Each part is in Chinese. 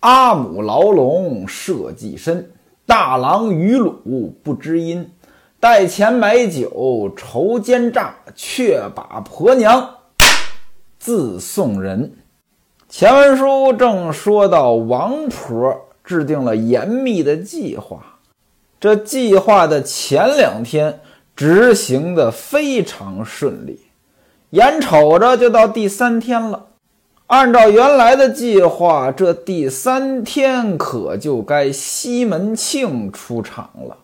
阿母牢笼设计深，大郎与鲁不知音。带钱买酒愁奸诈，却把婆娘自送人。前文书正说到王婆制定了严密的计划，这计划的前两天执行的非常顺利，眼瞅着就到第三天了。按照原来的计划，这第三天可就该西门庆出场了。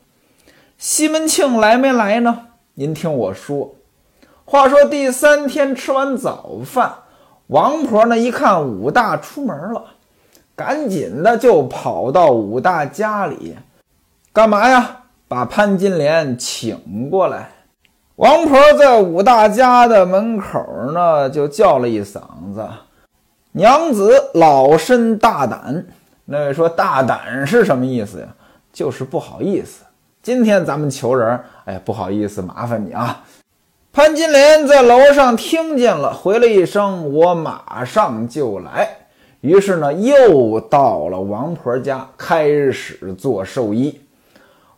西门庆来没来呢？您听我说。话说第三天吃完早饭，王婆呢一看武大出门了，赶紧的就跑到武大家里，干嘛呀？把潘金莲请过来。王婆在武大家的门口呢，就叫了一嗓子：“娘子老身大胆。”那位说：“大胆是什么意思呀？就是不好意思。”今天咱们求人，哎，不好意思，麻烦你啊。潘金莲在楼上听见了，回了一声：“我马上就来。”于是呢，又到了王婆家，开始做寿衣。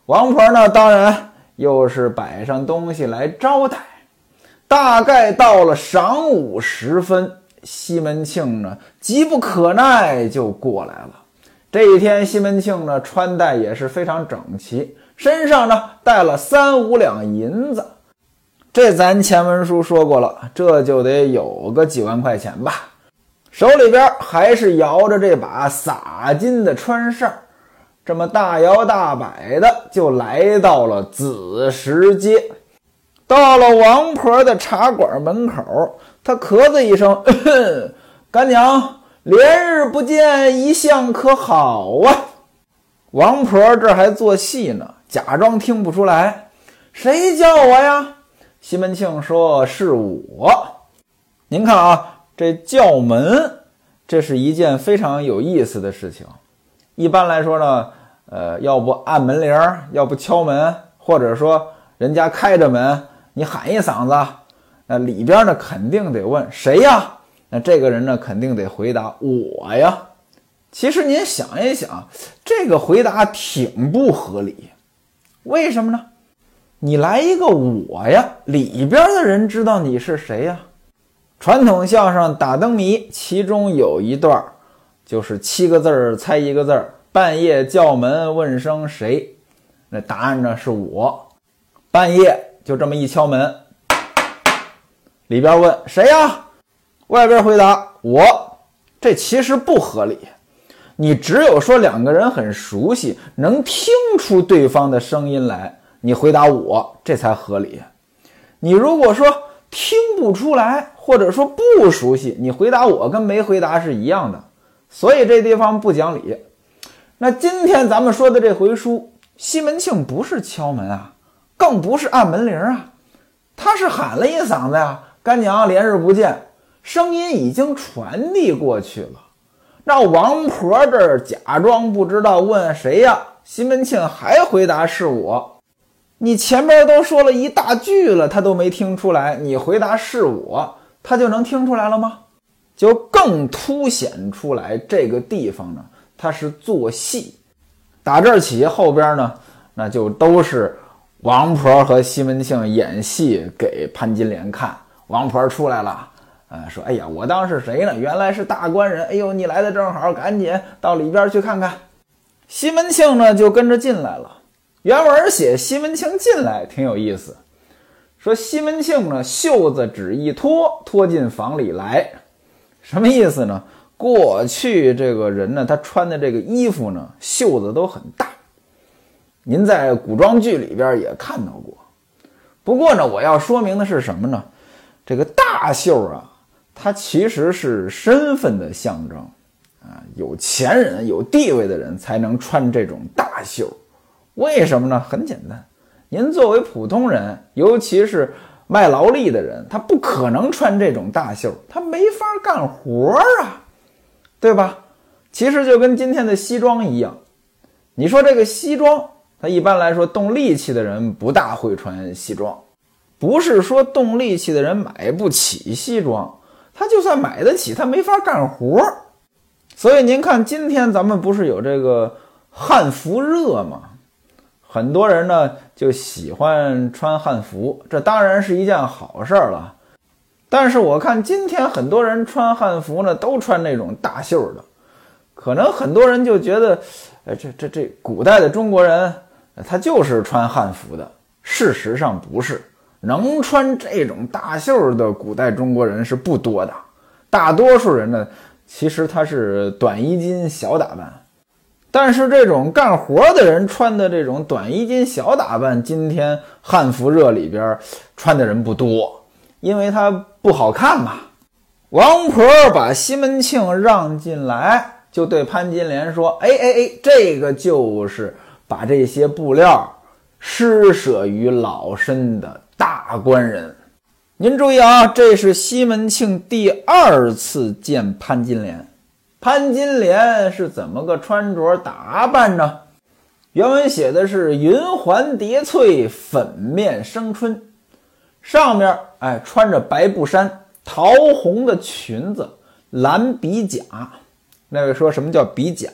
王婆呢，当然又是摆上东西来招待。大概到了晌午时分，西门庆呢，急不可耐就过来了。这一天，西门庆呢，穿戴也是非常整齐。身上呢带了三五两银子，这咱前文书说过了，这就得有个几万块钱吧。手里边还是摇着这把洒金的穿扇，这么大摇大摆的就来到了子时街。到了王婆的茶馆门口，他咳嗽一声：“ 干娘，连日不见，一向可好啊？”王婆这还做戏呢。假装听不出来，谁叫我呀？西门庆说：“是我。”您看啊，这叫门，这是一件非常有意思的事情。一般来说呢，呃，要不按门铃，要不敲门，或者说人家开着门，你喊一嗓子，那里边呢肯定得问谁呀？那这个人呢肯定得回答我呀。其实您想一想，这个回答挺不合理。为什么呢？你来一个我呀，里边的人知道你是谁呀？传统相声打灯谜，其中有一段就是七个字儿猜一个字儿。半夜叫门问声谁？那答案呢是我。半夜就这么一敲门，里边问谁呀？外边回答我。这其实不合理。你只有说两个人很熟悉，能听出对方的声音来，你回答我，这才合理。你如果说听不出来，或者说不熟悉，你回答我跟没回答是一样的。所以这地方不讲理。那今天咱们说的这回书，西门庆不是敲门啊，更不是按门铃啊，他是喊了一嗓子呀：“干娘，连日不见。”声音已经传递过去了。让王婆这儿假装不知道，问谁呀？西门庆还回答是我。你前边都说了一大句了，他都没听出来。你回答是我，他就能听出来了吗？就更凸显出来这个地方呢，他是做戏。打这儿起，后边呢，那就都是王婆和西门庆演戏给潘金莲看。王婆出来了。呃，说，哎呀，我当是谁呢？原来是大官人。哎呦，你来的正好，赶紧到里边去看看。西门庆呢，就跟着进来了。原文写西门庆进来挺有意思，说西门庆呢，袖子只一脱，脱进房里来，什么意思呢？过去这个人呢，他穿的这个衣服呢，袖子都很大。您在古装剧里边也看到过。不过呢，我要说明的是什么呢？这个大袖啊。它其实是身份的象征，啊，有钱人、有地位的人才能穿这种大袖，为什么呢？很简单，您作为普通人，尤其是卖劳力的人，他不可能穿这种大袖，他没法干活啊，对吧？其实就跟今天的西装一样，你说这个西装，他一般来说动力气的人不大会穿西装，不是说动力气的人买不起西装。他就算买得起，他没法干活儿。所以您看，今天咱们不是有这个汉服热吗？很多人呢就喜欢穿汉服，这当然是一件好事儿了。但是我看今天很多人穿汉服呢，都穿那种大袖的，可能很多人就觉得，哎，这这这古代的中国人他就是穿汉服的。事实上不是，能穿这种大袖的古代中国人是不多的，大多数人呢，其实他是短衣襟小打扮。但是这种干活的人穿的这种短衣襟小打扮，今天汉服热里边穿的人不多，因为它不好看嘛。王婆把西门庆让进来，就对潘金莲说：“哎哎哎，这个就是把这些布料施舍于老身的大官人。您注意啊，这是西门庆第二次见潘金莲。”潘金莲是怎么个穿着打扮呢？原文写的是云环叠翠，粉面生春，上面哎穿着白布衫，桃红的裙子，蓝比甲。那位说什么叫比甲？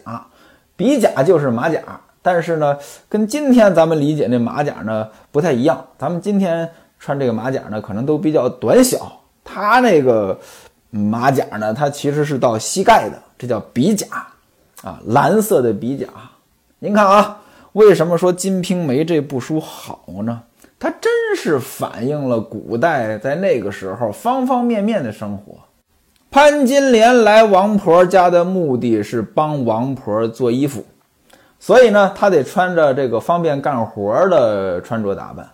比甲就是马甲，但是呢，跟今天咱们理解那马甲呢不太一样。咱们今天穿这个马甲呢，可能都比较短小，他那个。马甲呢，它其实是到膝盖的，这叫比甲，啊，蓝色的比甲。您看啊，为什么说《金瓶梅》这部书好呢？它真是反映了古代在那个时候方方面面的生活。潘金莲来王婆家的目的是帮王婆做衣服，所以呢，她得穿着这个方便干活的穿着打扮，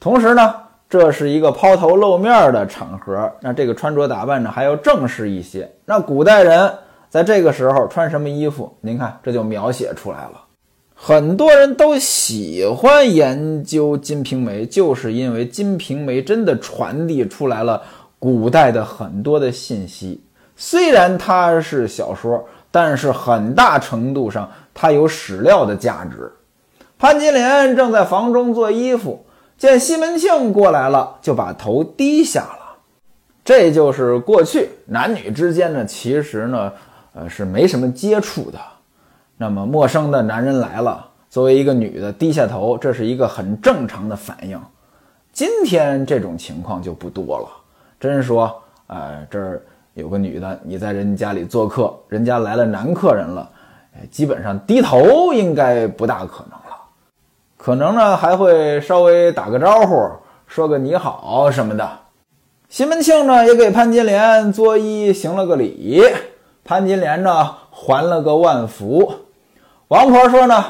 同时呢。这是一个抛头露面的场合，那这个穿着打扮呢还要正式一些。那古代人在这个时候穿什么衣服？您看，这就描写出来了。很多人都喜欢研究《金瓶梅》，就是因为《金瓶梅》真的传递出来了古代的很多的信息。虽然它是小说，但是很大程度上它有史料的价值。潘金莲正在房中做衣服。见西门庆过来了，就把头低下了。这就是过去男女之间呢，其实呢，呃，是没什么接触的。那么陌生的男人来了，作为一个女的低下头，这是一个很正常的反应。今天这种情况就不多了。真说，呃，这儿有个女的，你在人家里做客，人家来了男客人了，基本上低头应该不大可能了。可能呢还会稍微打个招呼，说个你好什么的。西门庆呢也给潘金莲作揖行了个礼，潘金莲呢还了个万福。王婆说呢，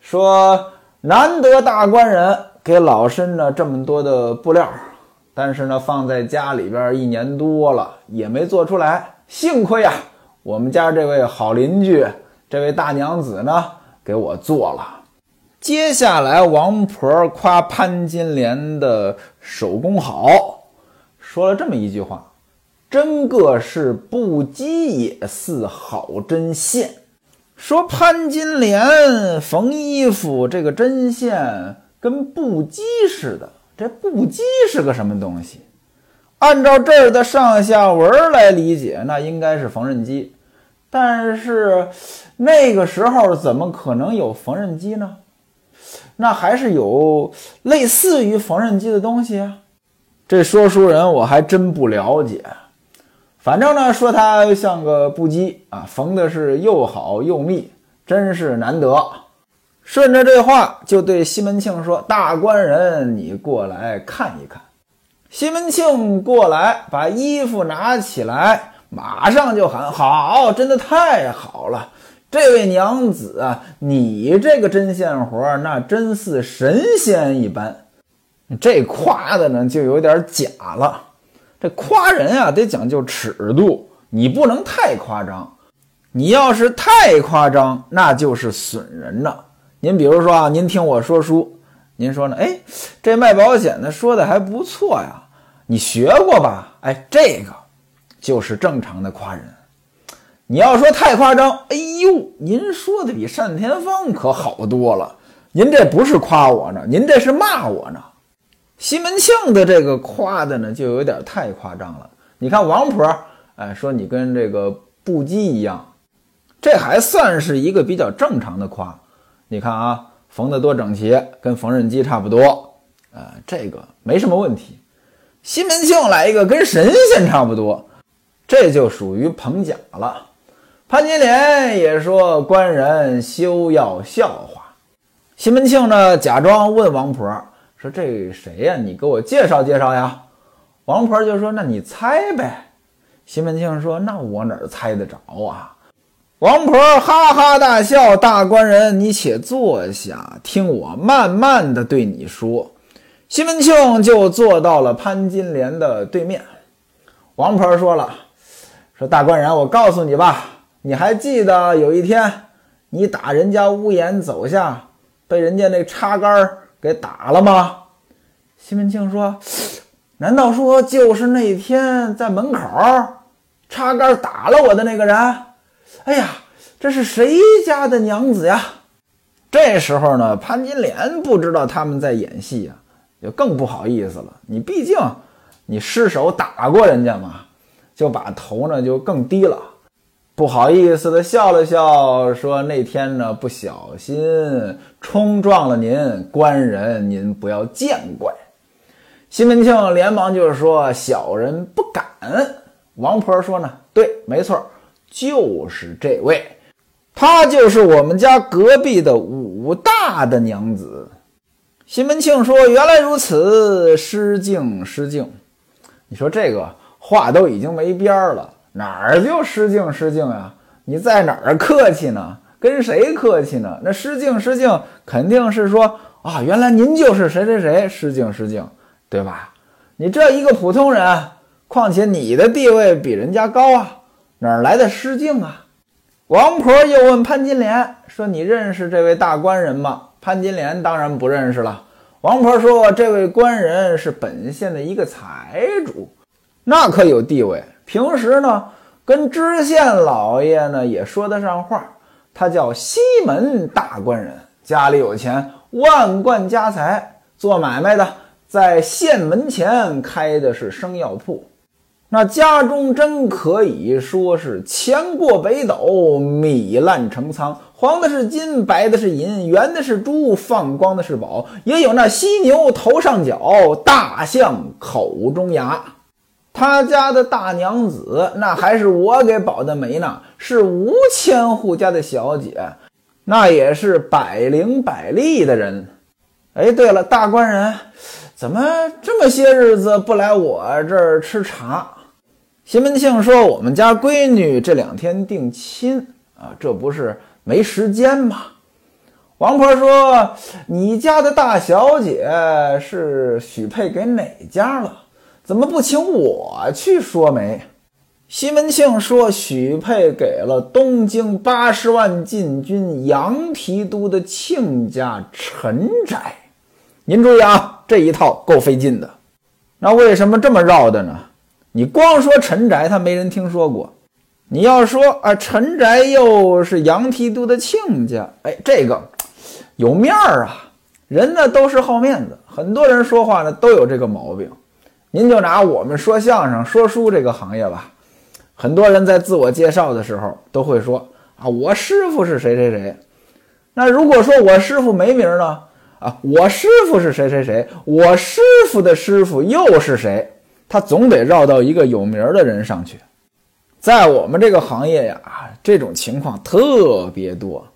说难得大官人给老身呢这么多的布料，但是呢放在家里边一年多了也没做出来，幸亏啊我们家这位好邻居，这位大娘子呢给我做了。接下来，王婆夸潘金莲的手工好，说了这么一句话：“真个是布机也似好针线。”说潘金莲缝衣服这个针线跟布机似的。这布机是个什么东西？按照这儿的上下文来理解，那应该是缝纫机。但是那个时候怎么可能有缝纫机呢？那还是有类似于缝纫机的东西啊，这说书人我还真不了解。反正呢，说他像个布机啊，缝的是又好又密，真是难得。顺着这话，就对西门庆说：“大官人，你过来看一看。”西门庆过来，把衣服拿起来，马上就喊：“好，真的太好了。”这位娘子啊，你这个针线活那真似神仙一般。这夸的呢就有点假了。这夸人啊得讲究尺度，你不能太夸张。你要是太夸张，那就是损人了。您比如说啊，您听我说书，您说呢？哎，这卖保险的说的还不错呀，你学过吧？哎，这个就是正常的夸人。你要说太夸张，哎呦，您说的比单田芳可好多了。您这不是夸我呢，您这是骂我呢。西门庆的这个夸的呢，就有点太夸张了。你看王婆，哎，说你跟这个布机一样，这还算是一个比较正常的夸。你看啊，缝得多整齐，跟缝纫机差不多，呃，这个没什么问题。西门庆来一个跟神仙差不多，这就属于捧假了。潘金莲也说官人休要笑话。西门庆呢，假装问王婆说：“这谁呀？你给我介绍介绍呀。”王婆就说：“那你猜呗。”西门庆说：“那我哪猜得着啊？”王婆哈哈大笑：“大官人，你且坐下，听我慢慢的对你说。”西门庆就坐到了潘金莲的对面。王婆说了：“说大官人，我告诉你吧，你还记得有一天你打人家屋檐走下，被人家那插杆给打了吗？”西门庆说：“难道说就是那天在门口插杆打了我的那个人？”哎呀，这是谁家的娘子呀？这时候呢，潘金莲不知道他们在演戏呀，就更不好意思了。你毕竟你失手打过人家嘛，就把头呢就更低了，不好意思的笑了笑，说那天呢不小心冲撞了您，官人您不要见怪。西门庆连忙就是说小人不敢。王婆说呢，对，没错。就是这位，她就是我们家隔壁的武大的娘子。西门庆说：“原来如此，失敬失敬。”你说这个话都已经没边儿了，哪儿就失敬失敬呀？你在哪儿客气呢？跟谁客气呢？那失敬失敬，肯定是说啊，原来您就是谁谁谁，失敬失敬，对吧？你这一个普通人，况且你的地位比人家高啊。哪来的失敬啊？王婆又问潘金莲说：“你认识这位大官人吗？”潘金莲当然不认识了。王婆说：“这位官人是本县的一个财主，那可有地位。平时呢，跟知县老爷呢也说得上话。他叫西门大官人，家里有钱，万贯家财，做买卖的，在县门前开的是生药铺。”那家中真可以说是钱过北斗，米烂成仓，黄的是金，白的是银，圆的是珠，放光的是宝，也有那犀牛头上角，大象口中牙。他家的大娘子，那还是我给保的媒呢，是吴千户家的小姐，那也是百灵百利的人。哎，对了，大官人，怎么这么些日子不来我这儿吃茶？西门庆说：“我们家闺女这两天定亲啊，这不是没时间吗？”王婆说：“你家的大小姐是许配给哪家了？怎么不请我去说媒？”西门庆说：“许配给了东京八十万禁军杨提督的亲家陈宅。您注意啊，这一套够费劲的。那为什么这么绕的呢？”你光说陈宅，他没人听说过。你要说啊，陈宅又是杨提督的亲家，哎，这个有面儿啊。人呢都是好面子，很多人说话呢都有这个毛病。您就拿我们说相声、说书这个行业吧，很多人在自我介绍的时候都会说啊，我师傅是谁谁谁。那如果说我师傅没名呢？啊，我师傅是谁谁谁，我师傅的师傅又是谁？他总得绕到一个有名的人上去，在我们这个行业呀，这种情况特别多。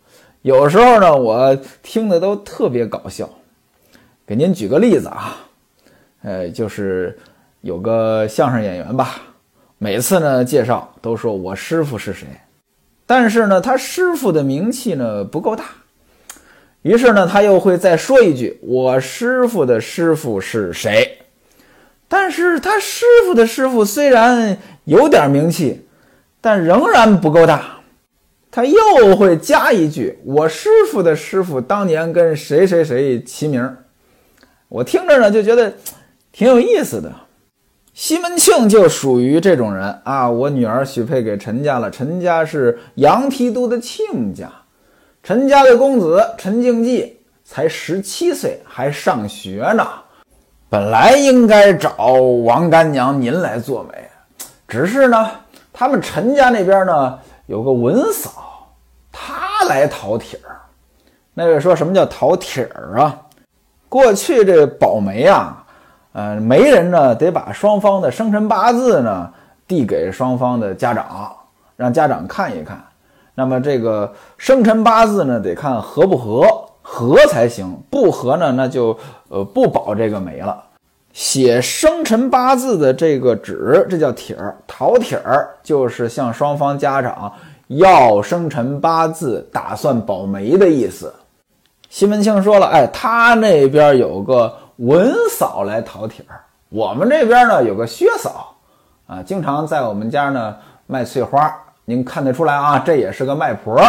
有时候呢，我听的都特别搞笑。给您举个例子啊，呃，就是有个相声演员吧，每次呢介绍都说我师傅是谁，但是呢，他师傅的名气呢不够大，于是呢，他又会再说一句我师傅的师傅是谁。但是他师傅的师傅虽然有点名气，但仍然不够大。他又会加一句：“我师傅的师傅当年跟谁谁谁齐名。”我听着呢就觉得挺有意思的。西门庆就属于这种人啊！我女儿许配给陈家了，陈家是杨提督的亲家，陈家的公子陈敬济才十七岁，还上学呢。本来应该找王干娘您来做媒，只是呢，他们陈家那边呢有个文嫂她来讨帖儿。那位说什么叫讨帖儿啊？过去这保媒啊，呃，媒人呢得把双方的生辰八字呢递给双方的家长，让家长看一看。那么这个生辰八字呢得看合不合，合才行，不合呢那就呃不保这个媒了。写生辰八字的这个纸，这叫帖儿。讨帖儿就是向双方家长要生辰八字，打算保媒的意思。西门庆说了：“哎，他那边有个文嫂来讨帖儿，我们这边呢有个薛嫂啊，经常在我们家呢卖翠花。您看得出来啊，这也是个卖婆，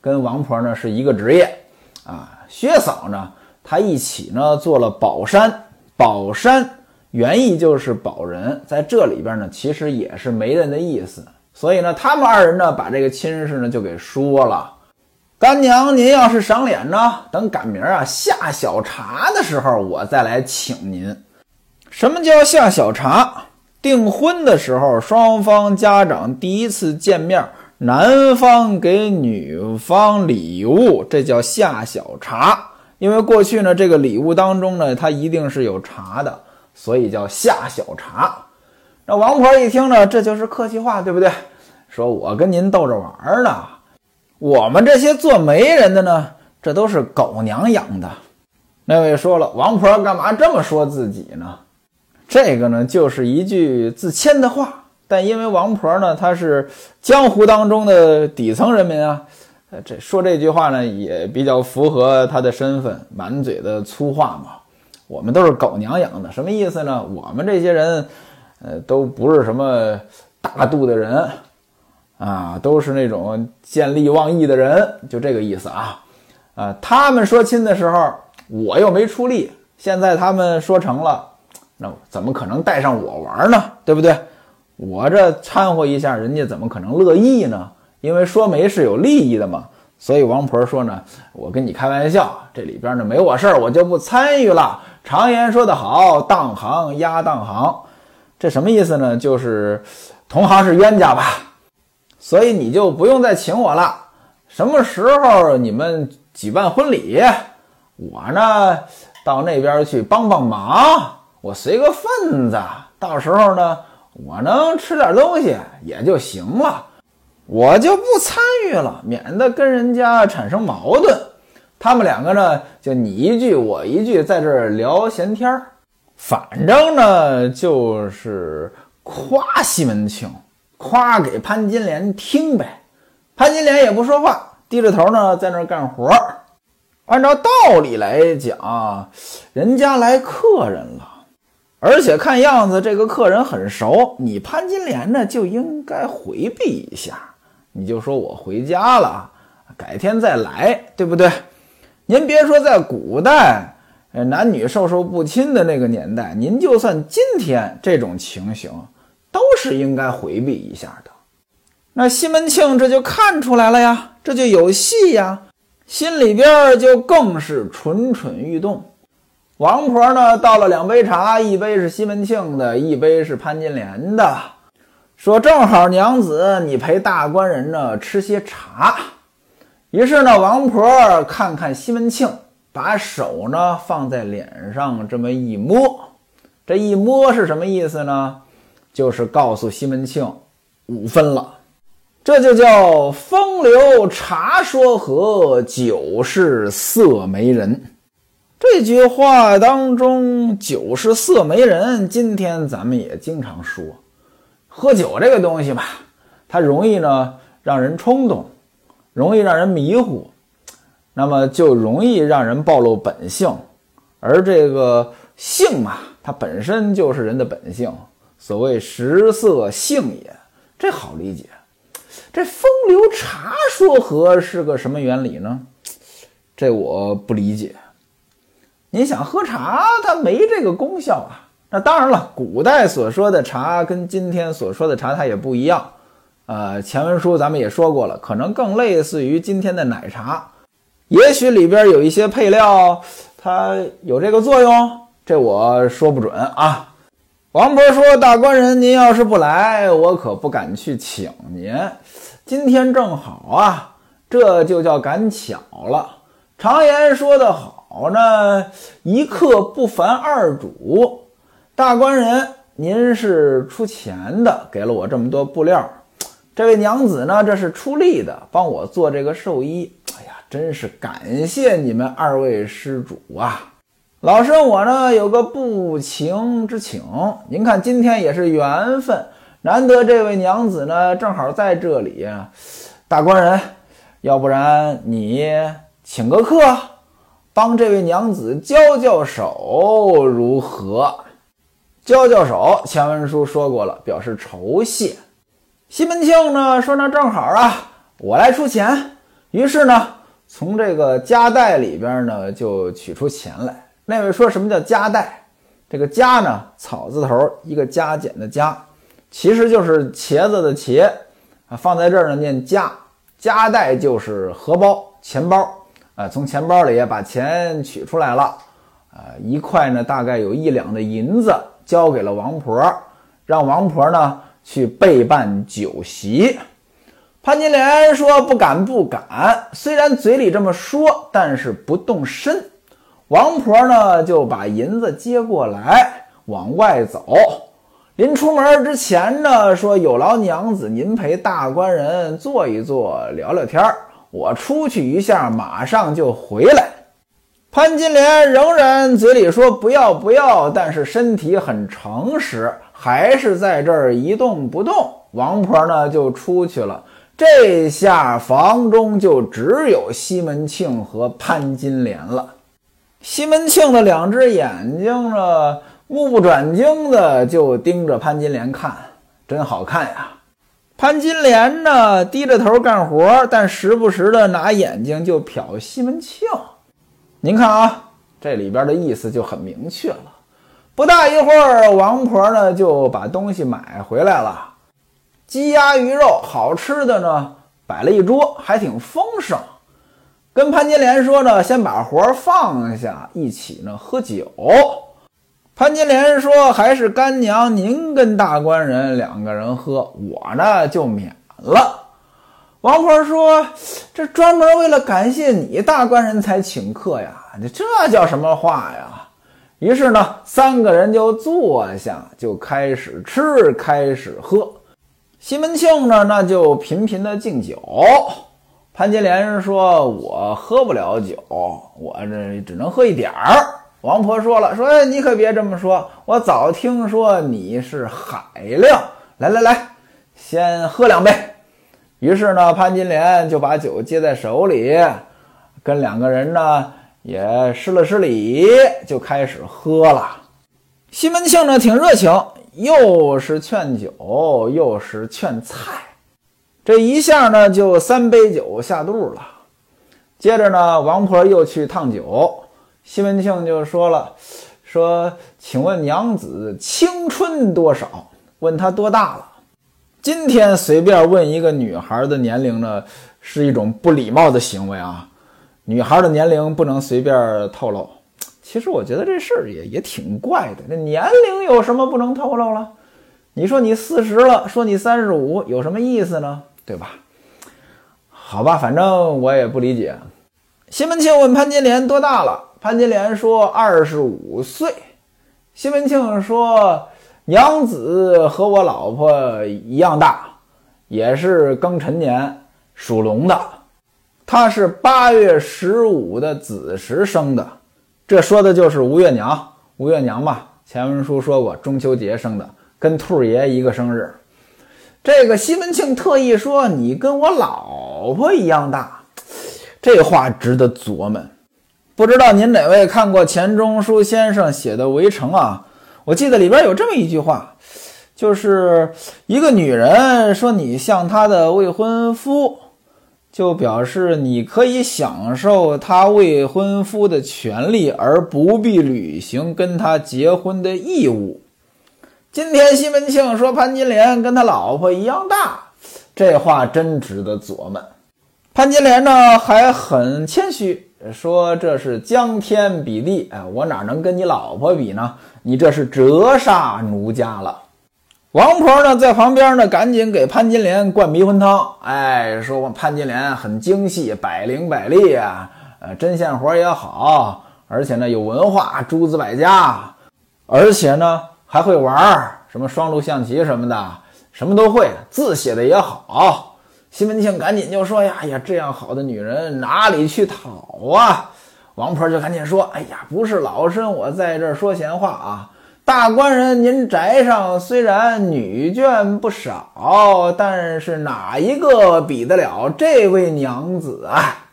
跟王婆呢是一个职业啊。薛嫂呢，她一起呢做了宝山。”宝山原意就是保人，在这里边呢，其实也是媒人的意思。所以呢，他们二人呢，把这个亲事呢就给说了。干娘，您要是赏脸呢，等赶明儿啊下小茶的时候，我再来请您。什么叫下小茶？订婚的时候，双方家长第一次见面，男方给女方礼物，这叫下小茶。因为过去呢，这个礼物当中呢，它一定是有茶的，所以叫下小茶。那王婆一听呢，这就是客气话，对不对？说我跟您逗着玩呢。我们这些做媒人的呢，这都是狗娘养的。那位说了，王婆干嘛这么说自己呢？这个呢，就是一句自谦的话。但因为王婆呢，她是江湖当中的底层人民啊。这说这句话呢，也比较符合她的身份，满嘴的粗话嘛。我们都是狗娘养的，什么意思呢？我们这些人，呃，都不是什么大度的人啊，都是那种见利忘义的人，就这个意思啊。啊，他们说亲的时候，我又没出力，现在他们说成了，那怎么可能带上我玩呢？对不对？我这掺和一下，人家怎么可能乐意呢？因为说媒是有利益的嘛，所以王婆说呢，我跟你开玩笑，这里边呢没我事儿，我就不参与了。常言说得好，当行压当行，这什么意思呢？就是同行是冤家吧，所以你就不用再请我了。什么时候你们举办婚礼，我呢到那边去帮帮忙，我随个份子，到时候呢我能吃点东西也就行了。我就不参与了，免得跟人家产生矛盾。他们两个呢，就你一句我一句，在这儿聊闲天儿。反正呢，就是夸西门庆，夸给潘金莲听呗。潘金莲也不说话，低着头呢，在那儿干活。按照道理来讲，人家来客人了，而且看样子这个客人很熟，你潘金莲呢就应该回避一下。你就说我回家了，改天再来，对不对？您别说在古代，男女授受不亲的那个年代，您就算今天这种情形，都是应该回避一下的。那西门庆这就看出来了呀，这就有戏呀，心里边就更是蠢蠢欲动。王婆呢，倒了两杯茶，一杯是西门庆的，一杯是潘金莲的。说正好娘子，你陪大官人呢吃些茶。于是呢，王婆看看西门庆，把手呢放在脸上这么一摸，这一摸是什么意思呢？就是告诉西门庆五分了。这就叫风流茶说和，酒是色媒人。这句话当中，酒是色媒人，今天咱们也经常说。喝酒这个东西吧，它容易呢让人冲动，容易让人迷糊，那么就容易让人暴露本性。而这个性嘛，它本身就是人的本性。所谓食色性也，这好理解。这风流茶说和是个什么原理呢？这我不理解。你想喝茶，它没这个功效啊。那当然了，古代所说的茶跟今天所说的茶它也不一样。呃，前文书咱们也说过了，可能更类似于今天的奶茶，也许里边有一些配料，它有这个作用，这我说不准啊。王婆说：“大官人，您要是不来，我可不敢去请您。今天正好啊，这就叫赶巧了。常言说得好呢，一客不烦二主。大官人，您是出钱的，给了我这么多布料。这位娘子呢，这是出力的，帮我做这个寿衣。哎呀，真是感谢你们二位施主啊！老身我呢有个不情之请，您看今天也是缘分，难得这位娘子呢正好在这里，大官人，要不然你请个客，帮这位娘子交交手如何？交交手，前文书说过了，表示酬谢。西门庆呢说那正好啊，我来出钱。于是呢，从这个夹带里边呢就取出钱来。那位说什么叫夹带？这个夹呢，草字头一个加减的加，其实就是茄子的茄啊，放在这儿呢念夹。夹带就是荷包、钱包啊，从钱包里把钱取出来了啊，一块呢大概有一两的银子，交给了王婆，让王婆呢去备办酒席。潘金莲说不敢不敢，虽然嘴里这么说，但是不动身。王婆呢，就把银子接过来，往外走。临出门之前呢，说：“有劳娘子您陪大官人坐一坐，聊聊天儿。我出去一下，马上就回来。”潘金莲仍然嘴里说不要不要，但是身体很诚实，还是在这儿一动不动。王婆呢，就出去了。这下房中就只有西门庆和潘金莲了。西门庆的两只眼睛呢，目不转睛的就盯着潘金莲看，真好看呀。潘金莲呢，低着头干活，但时不时的拿眼睛就瞟西门庆。您看啊，这里边的意思就很明确了。不大一会儿，王婆呢就把东西买回来了，鸡鸭鱼肉，好吃的呢，摆了一桌，还挺丰盛。跟潘金莲说呢，先把活放下，一起呢喝酒。潘金莲说：“还是干娘您跟大官人两个人喝，我呢就免了。”王婆说：“这专门为了感谢你大官人才请客呀，你这叫什么话呀？”于是呢，三个人就坐下，就开始吃，开始喝。西门庆呢，那就频频的敬酒。潘金莲说：“我喝不了酒，我这只能喝一点儿。”王婆说了：“说你可别这么说，我早听说你是海量。来来来，先喝两杯。”于是呢，潘金莲就把酒接在手里，跟两个人呢也施了施礼，就开始喝了。西门庆呢挺热情，又是劝酒，又是劝菜。这一下呢，就三杯酒下肚了。接着呢，王婆又去烫酒。西门庆就说了：“说，请问娘子青春多少？问她多大了？今天随便问一个女孩的年龄呢，是一种不礼貌的行为啊。女孩的年龄不能随便透露。其实我觉得这事儿也也挺怪的。这年龄有什么不能透露了？你说你四十了，说你三十五，有什么意思呢？”对吧？好吧，反正我也不理解。西门庆问潘金莲多大了，潘金莲说二十五岁。西门庆说：“娘子和我老婆一样大，也是庚辰年属龙的。她是八月十五的子时生的，这说的就是吴月娘。吴月娘嘛，前文书说过，中秋节生的，跟兔爷一个生日。”这个西门庆特意说：“你跟我老婆一样大。”这话值得琢磨。不知道您哪位看过钱钟书先生写的《围城》啊？我记得里边有这么一句话，就是一个女人说你像她的未婚夫，就表示你可以享受她未婚夫的权利，而不必履行跟她结婚的义务。今天西门庆说潘金莲跟他老婆一样大，这话真值得琢磨。潘金莲呢还很谦虚，说这是将天比地，哎，我哪能跟你老婆比呢？你这是折煞奴家了。王婆呢，在旁边呢，赶紧给潘金莲灌迷魂汤。哎，说我潘金莲很精细，百灵百丽啊，呃，针线活也好，而且呢有文化，诸子百家，而且呢还会玩儿，什么双陆象棋什么的，什么都会，字写的也好。西门庆赶紧就说呀：“哎呀，这样好的女人哪里去讨啊？”王婆就赶紧说：“哎呀，不是老身我在这儿说闲话啊。”大官人，您宅上虽然女眷不少，但是哪一个比得了这位娘子啊？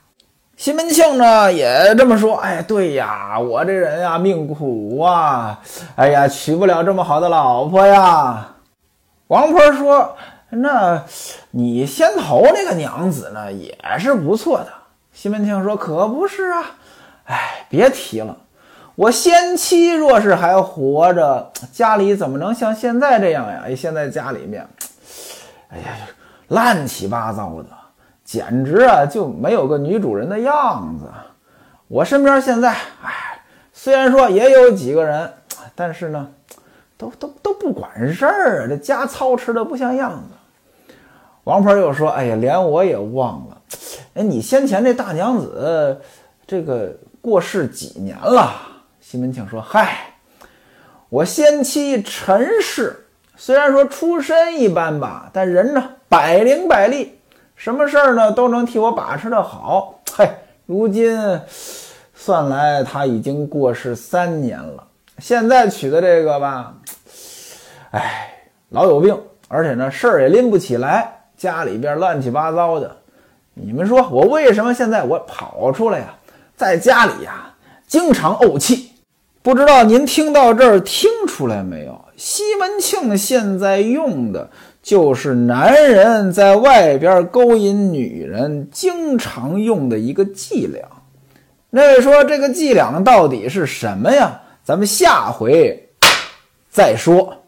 西门庆呢也这么说。哎，对呀，我这人呀命苦啊，哎呀娶不了这么好的老婆呀。王婆说：“那你先头那个娘子呢也是不错的。”西门庆说：“可不是啊，哎，别提了。”我先妻若是还活着，家里怎么能像现在这样呀？哎，现在家里面，哎呀，乱七八糟的，简直啊就没有个女主人的样子。我身边现在，哎，虽然说也有几个人，但是呢，都都都不管事儿，这家操持的不像样子。王婆又说：“哎呀，连我也忘了，哎，你先前这大娘子，这个过世几年了？”西门庆说：“嗨，我先妻陈氏虽然说出身一般吧，但人呢百灵百丽，什么事儿呢都能替我把持的好。嘿，如今算来他已经过世三年了。现在娶的这个吧，哎，老有病，而且呢事儿也拎不起来，家里边乱七八糟的。你们说我为什么现在我跑出来呀？在家里呀，经常怄气。”不知道您听到这儿听出来没有？西门庆现在用的就是男人在外边勾引女人经常用的一个伎俩。那说这个伎俩到底是什么呀？咱们下回再说。